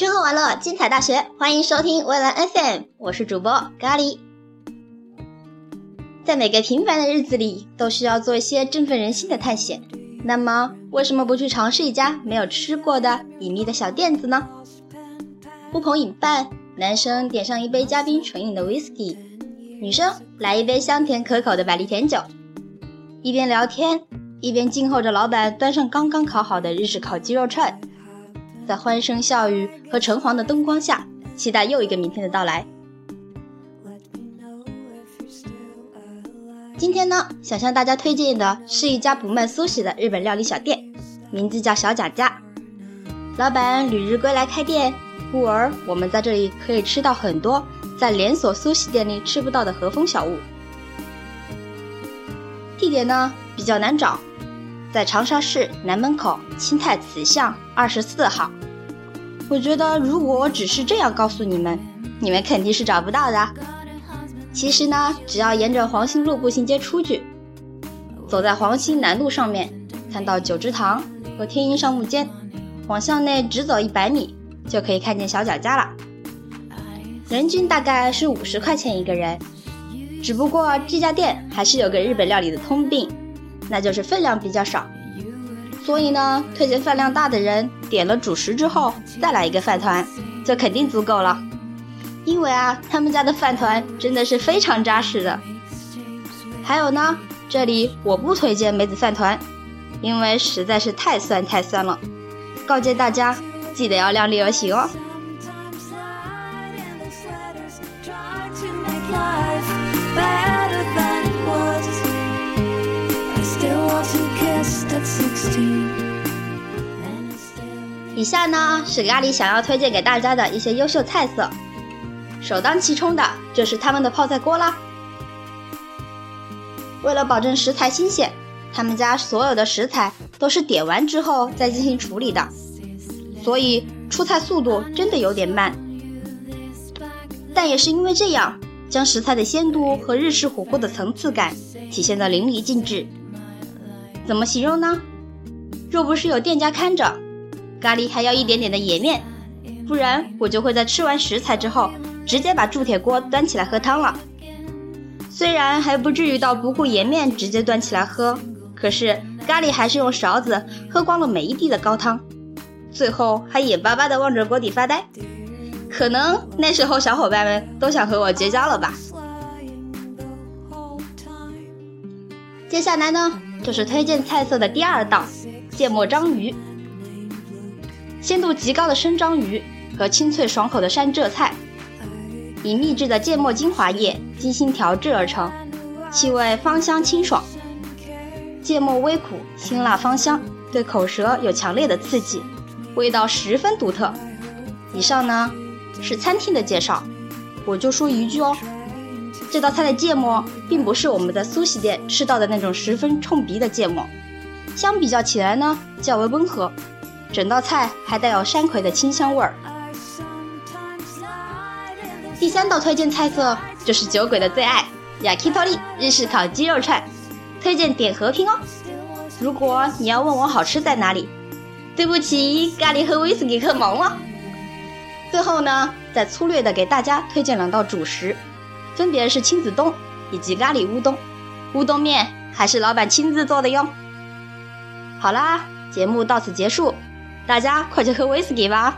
吃喝玩乐，精彩大学，欢迎收听蔚蓝 FM，我是主播咖喱。在每个平凡的日子里，都需要做一些振奋人心的探险。那么，为什么不去尝试一家没有吃过的隐秘的小店子呢？呼朋引伴，男生点上一杯加冰纯饮的 whisky，女生来一杯香甜可口的百利甜酒，一边聊天，一边静候着老板端上刚刚烤好的日式烤鸡肉串。在欢声笑语和橙黄的灯光下，期待又一个明天的到来。今天呢，想向大家推荐的是一家不卖苏西的日本料理小店，名字叫小贾家。老板旅日归来开店，故而我们在这里可以吃到很多在连锁苏西店里吃不到的和风小物。地点呢比较难找。在长沙市南门口青泰慈巷二十四号，我觉得如果只是这样告诉你们，你们肯定是找不到的。其实呢，只要沿着黄兴路步行街出去，走在黄兴南路上面，看到九芝堂和天鹰商务间，往巷内直走一百米，就可以看见小脚家了。人均大概是五十块钱一个人，只不过这家店还是有个日本料理的通病。那就是分量比较少，所以呢，推荐饭量大的人点了主食之后再来一个饭团，就肯定足够了。因为啊，他们家的饭团真的是非常扎实的。还有呢，这里我不推荐梅子饭团，因为实在是太酸太酸了，告诫大家记得要量力而行哦。以下呢是咖喱想要推荐给大家的一些优秀菜色，首当其冲的就是他们的泡菜锅啦。为了保证食材新鲜，他们家所有的食材都是点完之后再进行处理的，所以出菜速度真的有点慢。但也是因为这样，将食材的鲜度和日式火锅的层次感体现得淋漓尽致。怎么形容呢？若不是有店家看着。咖喱还要一点点的颜面，不然我就会在吃完食材之后，直接把铸铁锅端起来喝汤了。虽然还不至于到不顾颜面直接端起来喝，可是咖喱还是用勺子喝光了每一滴的高汤，最后还眼巴巴地望着锅底发呆。可能那时候小伙伴们都想和我绝交了吧。接下来呢，就是推荐菜色的第二道芥末章鱼。鲜度极高的生章鱼和清脆爽口的山浙菜，以秘制的芥末精华液精心调制而成，气味芳香清爽。芥末微苦，辛辣芳香，对口舌有强烈的刺激，味道十分独特。以上呢是餐厅的介绍，我就说一句哦，这道菜的芥末并不是我们在苏西店吃到的那种十分冲鼻的芥末，相比较起来呢较为温和。整道菜还带有山葵的清香味儿。第三道推荐菜色就是酒鬼的最爱，yakitori 日式烤鸡肉串，推荐点和平哦。如果你要问我好吃在哪里，对不起，咖喱和威士忌可忙了。最后呢，再粗略的给大家推荐两道主食，分别是亲子冬以及咖喱乌冬。乌冬面还是老板亲自做的哟。好啦，节目到此结束。大家快去喝威士忌吧！